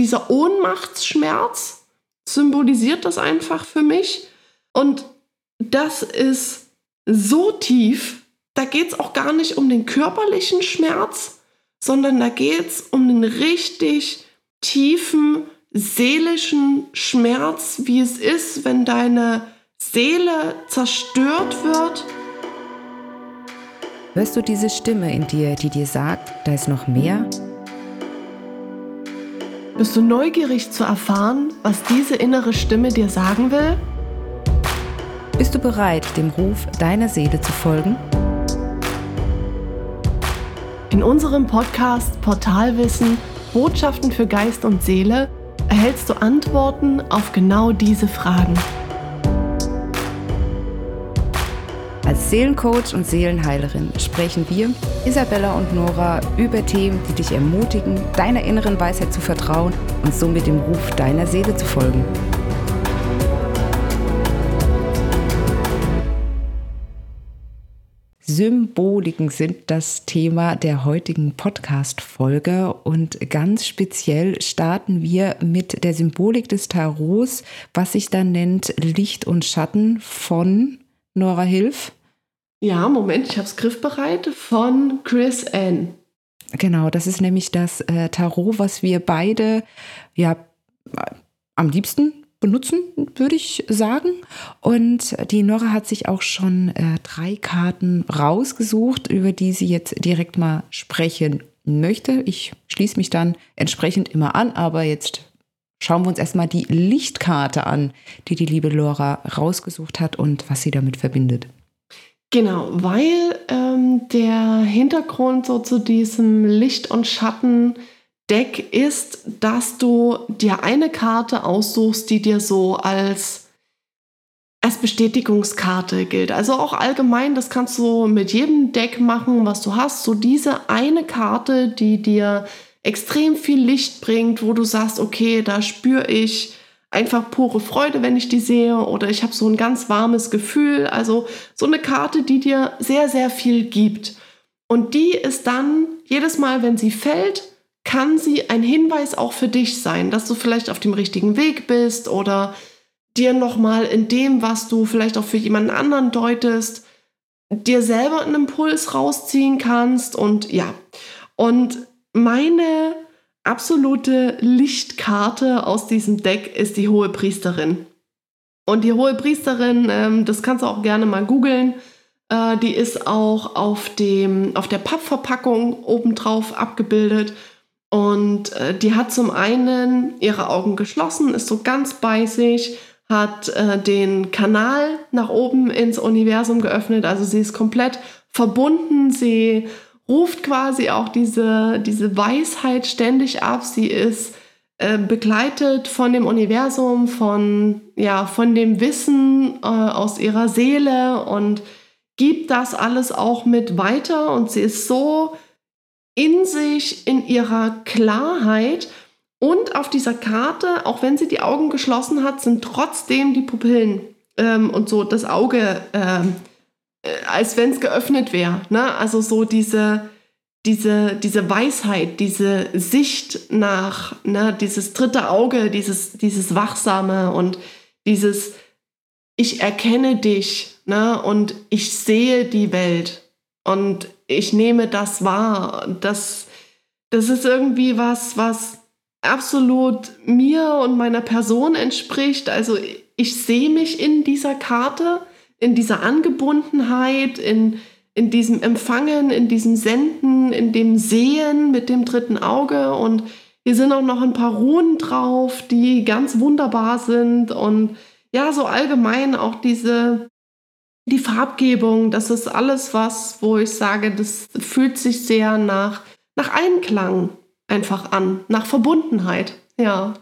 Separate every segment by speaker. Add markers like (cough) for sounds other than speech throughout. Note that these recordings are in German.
Speaker 1: dieser Ohnmachtsschmerz symbolisiert das einfach für mich. Und das ist so tief, da geht es auch gar nicht um den körperlichen Schmerz, sondern da geht es um den richtig tiefen seelischen Schmerz, wie es ist, wenn deine Seele zerstört wird.
Speaker 2: Hörst du diese Stimme in dir, die dir sagt, da ist noch mehr?
Speaker 1: Bist du neugierig zu erfahren, was diese innere Stimme dir sagen will?
Speaker 2: Bist du bereit, dem Ruf deiner Seele zu folgen?
Speaker 1: In unserem Podcast Portalwissen Botschaften für Geist und Seele erhältst du Antworten auf genau diese Fragen.
Speaker 2: Als Seelencoach und Seelenheilerin sprechen wir, Isabella und Nora, über Themen, die dich ermutigen, deiner inneren Weisheit zu vertrauen und somit dem Ruf deiner Seele zu folgen. Symboliken sind das Thema der heutigen Podcast-Folge und ganz speziell starten wir mit der Symbolik des Tarots, was sich dann nennt Licht und Schatten von Nora Hilf.
Speaker 1: Ja, Moment, ich habe es griffbereit von Chris N.
Speaker 2: Genau, das ist nämlich das äh, Tarot, was wir beide ja am liebsten benutzen, würde ich sagen. Und die Nora hat sich auch schon äh, drei Karten rausgesucht, über die sie jetzt direkt mal sprechen möchte. Ich schließe mich dann entsprechend immer an, aber jetzt schauen wir uns erstmal die Lichtkarte an, die die liebe Laura rausgesucht hat und was sie damit verbindet.
Speaker 1: Genau, weil ähm, der Hintergrund so zu diesem Licht- und Schatten-Deck ist, dass du dir eine Karte aussuchst, die dir so als, als Bestätigungskarte gilt. Also auch allgemein, das kannst du mit jedem Deck machen, was du hast. So diese eine Karte, die dir extrem viel Licht bringt, wo du sagst, okay, da spüre ich einfach pure Freude, wenn ich die sehe oder ich habe so ein ganz warmes Gefühl. Also so eine Karte, die dir sehr, sehr viel gibt. Und die ist dann jedes Mal, wenn sie fällt, kann sie ein Hinweis auch für dich sein, dass du vielleicht auf dem richtigen Weg bist oder dir nochmal in dem, was du vielleicht auch für jemanden anderen deutest, dir selber einen Impuls rausziehen kannst und ja. Und meine absolute Lichtkarte aus diesem Deck ist die hohe Priesterin. Und die hohe Priesterin, ähm, das kannst du auch gerne mal googeln. Äh, die ist auch auf, dem, auf der Pappverpackung obendrauf abgebildet. Und äh, die hat zum einen ihre Augen geschlossen, ist so ganz bei sich, hat äh, den Kanal nach oben ins Universum geöffnet. Also sie ist komplett verbunden. Sie ruft quasi auch diese, diese Weisheit ständig ab. Sie ist äh, begleitet von dem Universum, von, ja, von dem Wissen äh, aus ihrer Seele und gibt das alles auch mit weiter. Und sie ist so in sich, in ihrer Klarheit. Und auf dieser Karte, auch wenn sie die Augen geschlossen hat, sind trotzdem die Pupillen ähm, und so das Auge ähm, äh, als wenn es geöffnet wäre. Ne? Also so diese, diese, diese Weisheit, diese Sicht nach, ne? dieses dritte Auge, dieses, dieses Wachsame und dieses Ich erkenne dich ne? und ich sehe die Welt und ich nehme das wahr. Das, das ist irgendwie was, was absolut mir und meiner Person entspricht. Also ich sehe mich in dieser Karte in dieser Angebundenheit, in, in diesem Empfangen, in diesem Senden, in dem Sehen mit dem dritten Auge. Und hier sind auch noch ein paar Runen drauf, die ganz wunderbar sind. Und ja, so allgemein auch diese, die Farbgebung, das ist alles was, wo ich sage, das fühlt sich sehr nach, nach Einklang einfach an, nach Verbundenheit. Ja.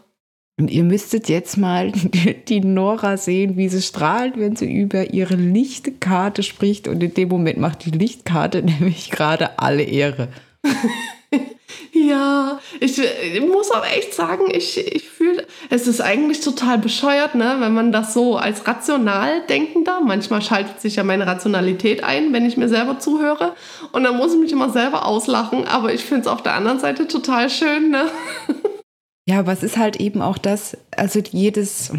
Speaker 2: Und ihr müsstet jetzt mal (laughs) die Nora sehen, wie sie strahlt, wenn sie über ihre Lichtkarte spricht. Und in dem Moment macht die Lichtkarte (laughs) nämlich gerade alle Ehre. (laughs)
Speaker 1: ja, ich, ich, muss auch echt sagen, ich, ich fühle, es ist eigentlich total bescheuert, ne, wenn man das so als rational denkender, manchmal schaltet sich ja meine Rationalität ein, wenn ich mir selber zuhöre. Und dann muss ich mich immer selber auslachen. Aber ich finde es auf der anderen Seite total schön, ne?
Speaker 2: Ja, es ist halt eben auch das, also jedes,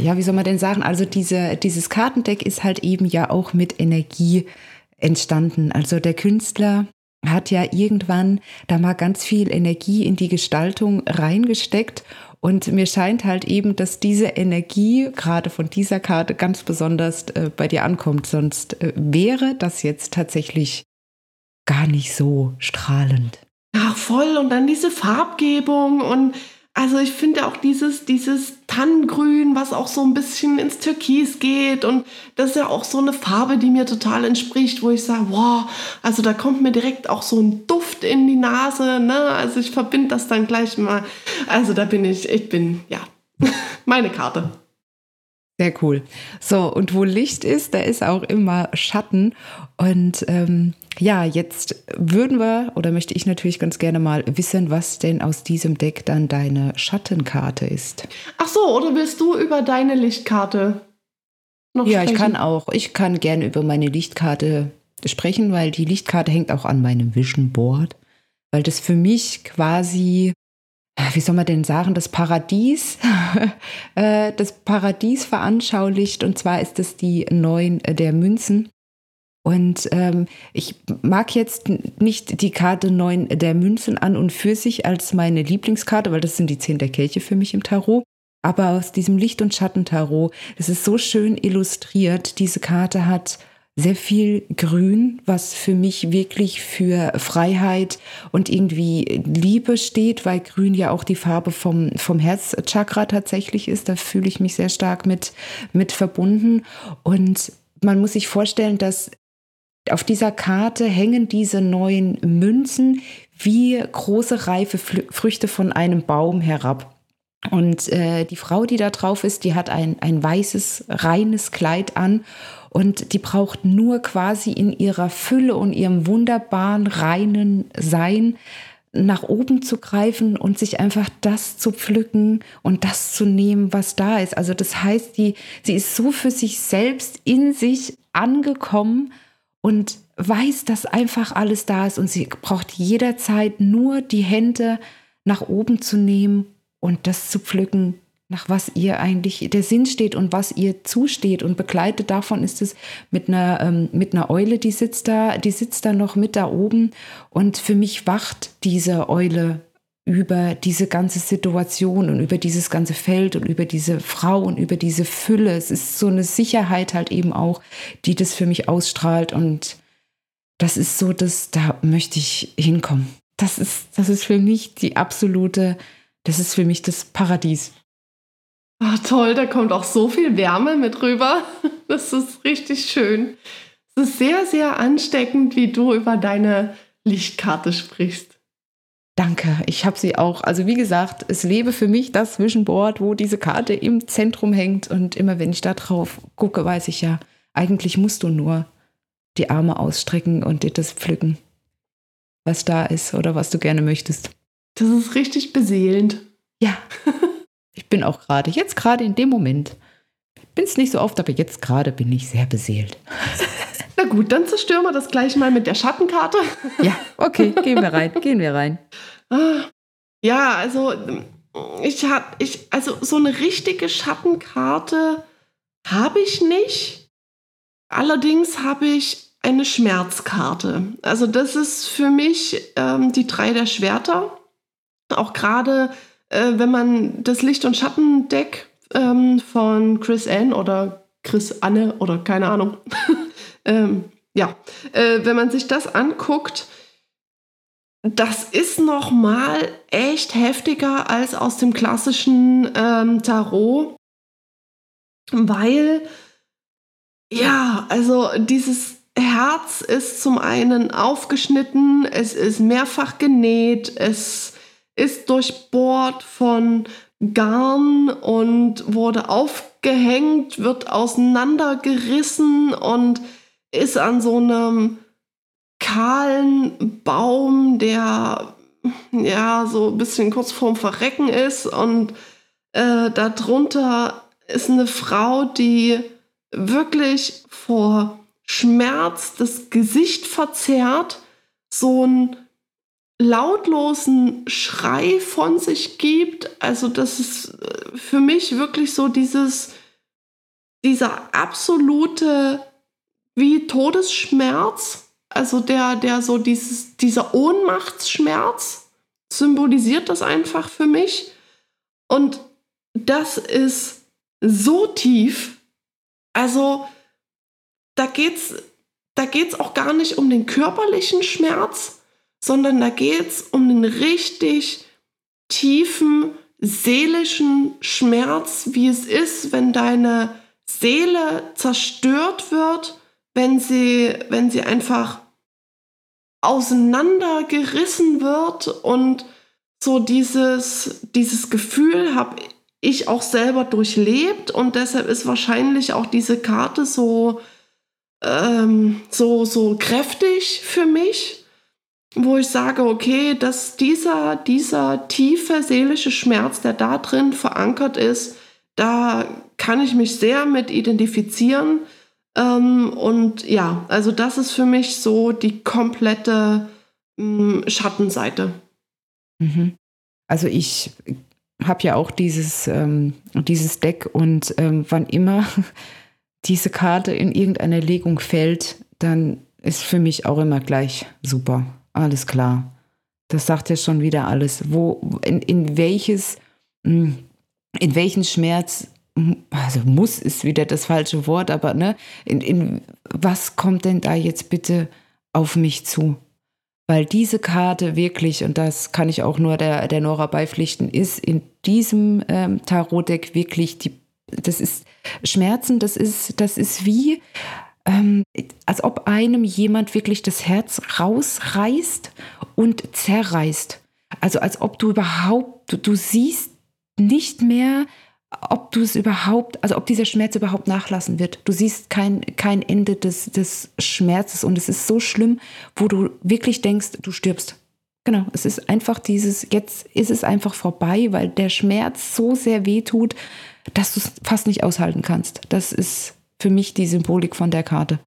Speaker 2: ja, wie soll man denn sagen, also diese, dieses Kartendeck ist halt eben ja auch mit Energie entstanden. Also der Künstler hat ja irgendwann da mal ganz viel Energie in die Gestaltung reingesteckt. Und mir scheint halt eben, dass diese Energie gerade von dieser Karte ganz besonders äh, bei dir ankommt. Sonst äh, wäre das jetzt tatsächlich gar nicht so strahlend.
Speaker 1: Ach, voll. Und dann diese Farbgebung und also ich finde auch dieses, dieses Tannengrün, was auch so ein bisschen ins Türkis geht. Und das ist ja auch so eine Farbe, die mir total entspricht, wo ich sage, wow, also da kommt mir direkt auch so ein Duft in die Nase. Ne? Also ich verbinde das dann gleich mal. Also da bin ich, ich bin, ja, (laughs) meine Karte.
Speaker 2: Sehr cool. So, und wo Licht ist, da ist auch immer Schatten. Und ähm, ja, jetzt würden wir oder möchte ich natürlich ganz gerne mal wissen, was denn aus diesem Deck dann deine Schattenkarte ist.
Speaker 1: Ach so, oder willst du über deine Lichtkarte
Speaker 2: noch ja, sprechen? Ja, ich kann auch. Ich kann gerne über meine Lichtkarte sprechen, weil die Lichtkarte hängt auch an meinem Vision Board, weil das für mich quasi wie soll man denn sagen, das Paradies, (laughs) äh, das Paradies veranschaulicht. Und zwar ist es die neun der Münzen. Und ähm, ich mag jetzt nicht die Karte 9 der Münzen an und für sich als meine Lieblingskarte, weil das sind die 10 der Kelche für mich im Tarot. Aber aus diesem Licht- und Schattentarot, das ist so schön illustriert. Diese Karte hat sehr viel Grün, was für mich wirklich für Freiheit und irgendwie Liebe steht, weil Grün ja auch die Farbe vom, vom Herzchakra tatsächlich ist. Da fühle ich mich sehr stark mit, mit verbunden. Und man muss sich vorstellen, dass auf dieser Karte hängen diese neuen Münzen wie große reife Früchte von einem Baum herab. Und äh, die Frau, die da drauf ist, die hat ein, ein weißes, reines Kleid an und die braucht nur quasi in ihrer Fülle und ihrem wunderbaren, reinen Sein nach oben zu greifen und sich einfach das zu pflücken und das zu nehmen, was da ist. Also das heißt, die, sie ist so für sich selbst in sich angekommen und weiß, dass einfach alles da ist und sie braucht jederzeit nur die Hände nach oben zu nehmen und das zu pflücken, nach was ihr eigentlich der Sinn steht und was ihr zusteht. Und begleitet davon ist es mit einer, ähm, mit einer Eule, die sitzt da, die sitzt da noch mit da oben. Und für mich wacht diese Eule über diese ganze Situation und über dieses ganze Feld und über diese Frau und über diese Fülle. Es ist so eine Sicherheit halt eben auch, die das für mich ausstrahlt und das ist so, dass da möchte ich hinkommen. Das ist, das ist für mich die absolute, das ist für mich das Paradies.
Speaker 1: Ach, toll, da kommt auch so viel Wärme mit rüber. (laughs) Das ist richtig schön. Es ist sehr, sehr ansteckend, wie du über deine Lichtkarte sprichst.
Speaker 2: Danke, ich habe sie auch. Also wie gesagt, es lebe für mich das Vision Board, wo diese Karte im Zentrum hängt. Und immer wenn ich da drauf gucke, weiß ich ja, eigentlich musst du nur die Arme ausstrecken und dir das pflücken, was da ist oder was du gerne möchtest.
Speaker 1: Das ist richtig beseelend.
Speaker 2: Ja, (laughs) ich bin auch gerade, jetzt gerade in dem Moment, bin es nicht so oft, aber jetzt gerade bin ich sehr beseelt. (laughs)
Speaker 1: Na gut, dann zerstören wir das gleich mal mit der Schattenkarte. (laughs)
Speaker 2: Ja, okay, gehen wir rein, gehen wir rein.
Speaker 1: Ah, ja, also ich habe, ich, also so eine richtige Schattenkarte habe ich nicht. Allerdings habe ich eine Schmerzkarte. Also das ist für mich ähm, die drei der Schwerter. Auch gerade, äh, wenn man das Licht- und Schattendeck ähm, von Chris Ann oder Chris Anne oder keine Ahnung, (laughs) ähm, ja, äh, wenn man sich das anguckt, das ist noch mal echt heftiger als aus dem klassischen ähm, Tarot, weil ja, also dieses Herz ist zum einen aufgeschnitten, es ist mehrfach genäht, es ist durchbohrt von Garn und wurde aufgehängt, wird auseinandergerissen und ist an so einem kahlen Baum, der ja so ein bisschen kurz vorm Verrecken ist und äh, darunter ist eine Frau, die wirklich vor Schmerz das Gesicht verzerrt, so ein lautlosen Schrei von sich gibt. Also das ist äh, für mich wirklich so dieses, dieser absolute wie Todesschmerz, also der, der so dieses, dieser Ohnmachtsschmerz symbolisiert das einfach für mich. Und das ist so tief. Also da geht's, da geht's auch gar nicht um den körperlichen Schmerz, sondern da geht es um den richtig tiefen seelischen Schmerz, wie es ist, wenn deine Seele zerstört wird, wenn sie, wenn sie einfach auseinandergerissen wird. Und so dieses, dieses Gefühl habe ich auch selber durchlebt. Und deshalb ist wahrscheinlich auch diese Karte so, ähm, so, so kräftig für mich wo ich sage, okay, dass dieser, dieser tiefe seelische Schmerz, der da drin verankert ist, da kann ich mich sehr mit identifizieren. Ähm, und ja, also das ist für mich so die komplette ähm, Schattenseite.
Speaker 2: Mhm. Also ich habe ja auch dieses, ähm, dieses Deck und ähm, wann immer (laughs) diese Karte in irgendeine Legung fällt, dann ist für mich auch immer gleich super. Alles klar. Das sagt ja schon wieder alles. Wo, in, in welches, hm, in welchen Schmerz, also muss ist wieder das falsche Wort, aber ne, in, in was kommt denn da jetzt bitte auf mich zu? Weil diese Karte wirklich, und das kann ich auch nur der, der Nora beipflichten, ist in diesem ähm, Tarotdeck wirklich die, das ist Schmerzen, das ist, das ist wie, ähm, als ob einem jemand wirklich das Herz rausreißt und zerreißt. Also als ob du überhaupt, du, du siehst nicht mehr, ob du es überhaupt, also ob dieser Schmerz überhaupt nachlassen wird. Du siehst kein, kein Ende des, des Schmerzes und es ist so schlimm, wo du wirklich denkst, du stirbst. Genau, es ist einfach dieses, jetzt ist es einfach vorbei, weil der Schmerz so sehr wehtut, dass du es fast nicht aushalten kannst. Das ist für mich die Symbolik von der Karte.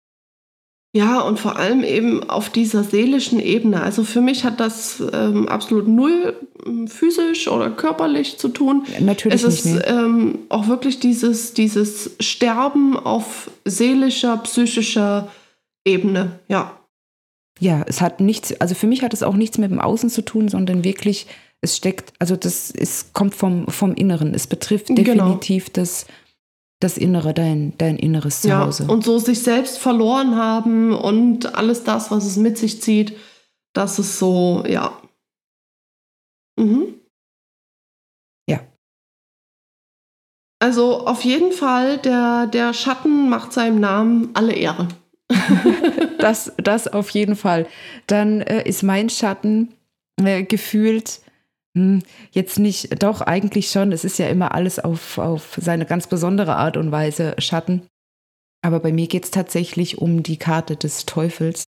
Speaker 1: Ja, und vor allem eben auf dieser seelischen Ebene. Also für mich hat das ähm, absolut null ähm, physisch oder körperlich zu tun.
Speaker 2: Natürlich
Speaker 1: es
Speaker 2: ist
Speaker 1: ähm, auch wirklich dieses, dieses Sterben auf seelischer, psychischer Ebene, ja.
Speaker 2: Ja, es hat nichts, also für mich hat es auch nichts mit dem Außen zu tun, sondern wirklich, es steckt, also das ist, kommt vom, vom Inneren. Es betrifft genau. definitiv genau. das das Innere, dein, dein inneres Zuhause.
Speaker 1: Ja, und so sich selbst verloren haben und alles das, was es mit sich zieht, das ist so, ja. Mhm.
Speaker 2: Ja.
Speaker 1: Also auf jeden Fall, der, der Schatten macht seinem Namen alle Ehre. (laughs)
Speaker 2: das, das auf jeden Fall. Dann äh, ist mein Schatten äh, gefühlt jetzt nicht, doch eigentlich schon. Es ist ja immer alles auf, auf seine ganz besondere Art und Weise Schatten. Aber bei mir geht es tatsächlich um die Karte des Teufels.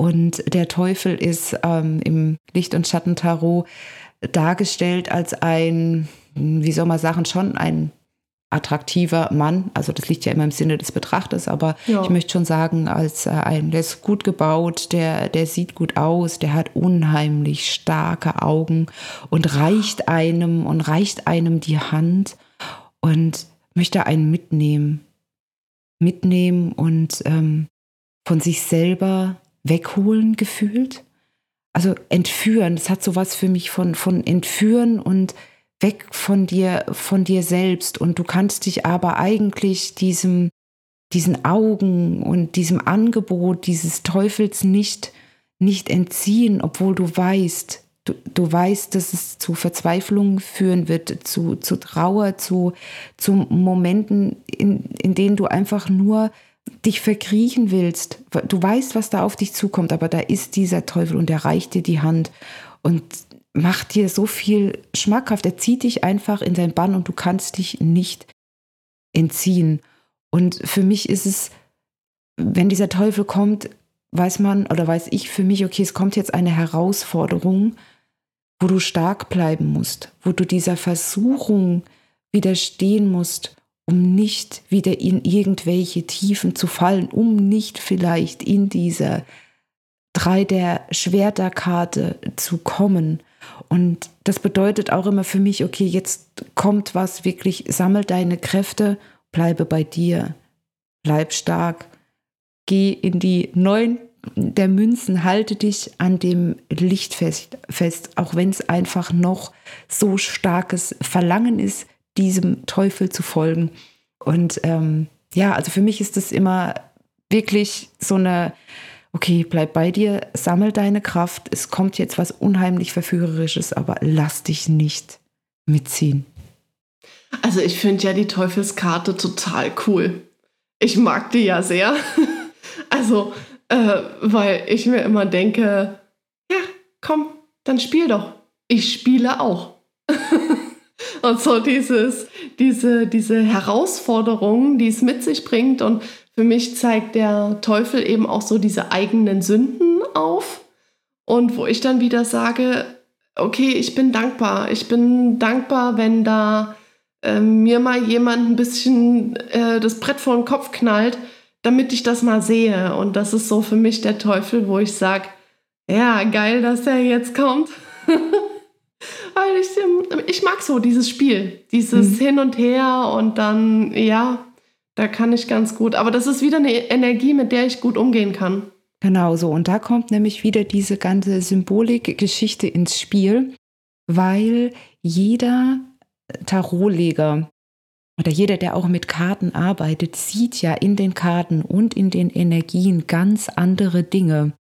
Speaker 2: Und der Teufel ist ähm, im Licht- und Schattentarot dargestellt als ein, wie soll man sagen, schon ein attraktiver Mann. Also das liegt ja immer im Sinne des Betrachters, aber ja. ich möchte schon sagen, als äh, ein, der ist gut gebaut, der, der sieht gut aus, der hat unheimlich starke Augen und reicht einem und reicht einem die Hand und möchte einen mitnehmen. Mitnehmen und ähm, von sich selber wegholen gefühlt. Also entführen, das hat sowas für mich von, von entführen und weg von dir, von dir selbst und du kannst dich aber eigentlich diesem, diesen Augen und diesem Angebot dieses Teufels nicht, nicht entziehen, obwohl du weißt, du, du weißt, dass es zu Verzweiflung führen wird, zu, zu Trauer, zu, zu Momenten, in, in denen du einfach nur dich verkriechen willst. Du weißt, was da auf dich zukommt, aber da ist dieser Teufel und er reicht dir die Hand. Und macht dir so viel schmackhaft. Er zieht dich einfach in sein Bann und du kannst dich nicht entziehen. Und für mich ist es, wenn dieser Teufel kommt, weiß man oder weiß ich für mich, okay, es kommt jetzt eine Herausforderung, wo du stark bleiben musst, wo du dieser Versuchung widerstehen musst, um nicht wieder in irgendwelche Tiefen zu fallen, um nicht vielleicht in dieser drei der Schwerterkarte zu kommen. Und das bedeutet auch immer für mich, okay, jetzt kommt was wirklich, sammel deine Kräfte, bleibe bei dir, bleib stark, geh in die neuen der Münzen, halte dich an dem Licht fest, fest auch wenn es einfach noch so starkes Verlangen ist, diesem Teufel zu folgen. Und ähm, ja, also für mich ist das immer wirklich so eine, okay, bleib bei dir, sammel deine Kraft, es kommt jetzt was unheimlich Verführerisches, aber lass dich nicht mitziehen.
Speaker 1: Also ich finde ja die Teufelskarte total cool. Ich mag die ja sehr. (laughs) also, äh, weil ich mir immer denke, ja, komm, dann spiel doch. Ich spiele auch. (laughs) und so dieses, diese, diese Herausforderungen, die es mit sich bringt. Und für mich zeigt der Teufel eben auch so diese eigenen Sünden auf. Und wo ich dann wieder sage, okay, ich bin dankbar. Ich bin dankbar, wenn da äh, mir mal jemand ein bisschen äh, das Brett vor den Kopf knallt, damit ich das mal sehe. Und das ist so für mich der Teufel, wo ich sage, ja, geil, dass der jetzt kommt. (laughs) Weil ich, ähm, ich mag so dieses Spiel, dieses mhm. Hin und Her und dann, ja, da kann ich ganz gut. Aber das ist wieder eine Energie, mit der ich gut umgehen kann.
Speaker 2: Genau so. Und da kommt nämlich wieder diese ganze Symbolik-Geschichte ins Spiel, weil jeder Tarotleger oder jeder, der auch mit Karten arbeitet, sieht ja in den Karten und in den Energien ganz andere Dinge.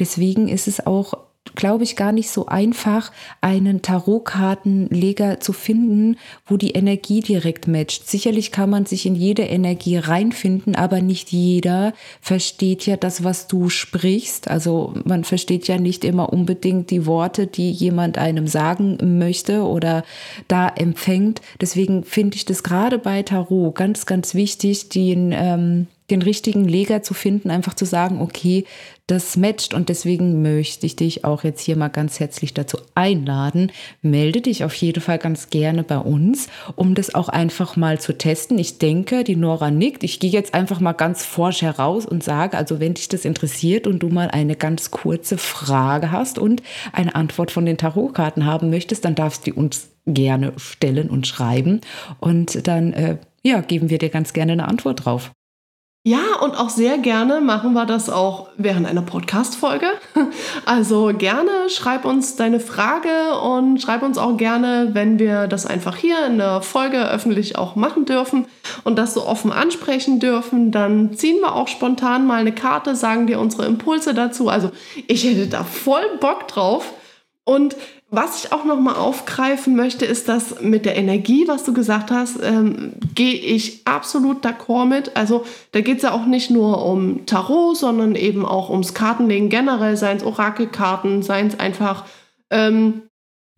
Speaker 2: Deswegen ist es auch glaube ich, gar nicht so einfach, einen Tarotkartenleger zu finden, wo die Energie direkt matcht. Sicherlich kann man sich in jede Energie reinfinden, aber nicht jeder versteht ja das, was du sprichst. Also man versteht ja nicht immer unbedingt die Worte, die jemand einem sagen möchte oder da empfängt. Deswegen finde ich das gerade bei Tarot ganz, ganz wichtig, den ähm, den richtigen Leger zu finden, einfach zu sagen, okay, das matcht und deswegen möchte ich dich auch jetzt hier mal ganz herzlich dazu einladen. Melde dich auf jeden Fall ganz gerne bei uns, um das auch einfach mal zu testen. Ich denke, die Nora nickt. Ich gehe jetzt einfach mal ganz forsch heraus und sage, also wenn dich das interessiert und du mal eine ganz kurze Frage hast und eine Antwort von den Tarotkarten haben möchtest, dann darfst du uns gerne stellen und schreiben und dann äh, ja, geben wir dir ganz gerne eine Antwort drauf.
Speaker 1: Ja, und auch sehr gerne machen wir das auch während einer Podcast-Folge. (laughs) Also gerne schreib uns deine Frage und schreib uns auch gerne, wenn wir das einfach hier in der Folge öffentlich auch machen dürfen und das so offen ansprechen dürfen, dann ziehen wir auch spontan mal eine Karte, sagen dir unsere Impulse dazu. Also ich hätte da voll Bock drauf. Und was ich auch noch mal aufgreifen möchte, ist das mit der Energie, was du gesagt hast, ähm, gehe ich absolut d'accord mit. Also da geht es ja auch nicht nur um Tarot, sondern eben auch ums Kartenlegen generell, seien es Orakelkarten, seien es einfach ähm,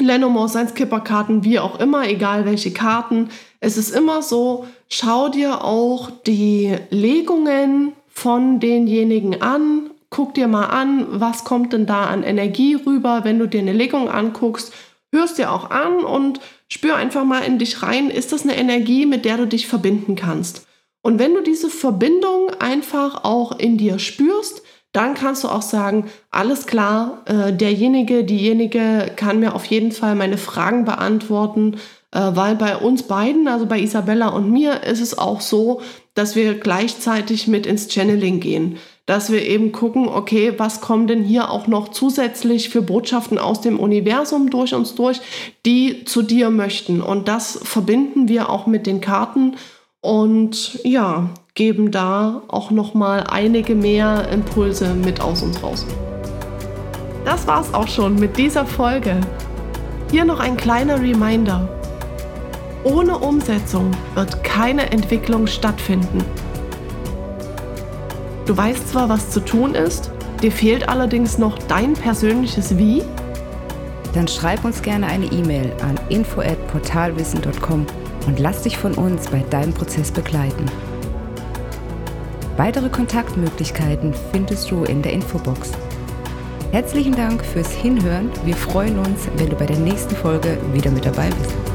Speaker 1: Lenormand, seien es Kipperkarten, wie auch immer, egal welche Karten. Es ist immer so, schau dir auch die Legungen von denjenigen an guck dir mal an, was kommt denn da an Energie rüber, wenn du dir eine Legung anguckst. Hörst dir auch an und spür einfach mal in dich rein, ist das eine Energie, mit der du dich verbinden kannst. Und wenn du diese Verbindung einfach auch in dir spürst, dann kannst du auch sagen, alles klar, äh, derjenige, diejenige kann mir auf jeden Fall meine Fragen beantworten, äh, weil bei uns beiden, also bei Isabella und mir, ist es auch so, dass wir gleichzeitig mit ins Channeling gehen dass wir eben gucken, okay, was kommen denn hier auch noch zusätzlich für Botschaften aus dem Universum durch uns durch, die zu dir möchten. Und das verbinden wir auch mit den Karten und ja, geben da auch noch mal einige mehr Impulse mit aus uns raus. Das war's auch schon mit dieser Folge. Hier noch ein kleiner Reminder. Ohne Umsetzung wird keine Entwicklung stattfinden. Du weißt zwar, was zu tun ist, dir fehlt allerdings noch dein persönliches Wie?
Speaker 2: Dann schreib uns gerne eine E-Mail an info@portalwissen.com und lass dich von uns bei deinem Prozess begleiten. Weitere Kontaktmöglichkeiten findest du in der Infobox. Herzlichen Dank fürs Hinhören. Wir freuen uns, wenn du bei der nächsten Folge wieder mit dabei bist.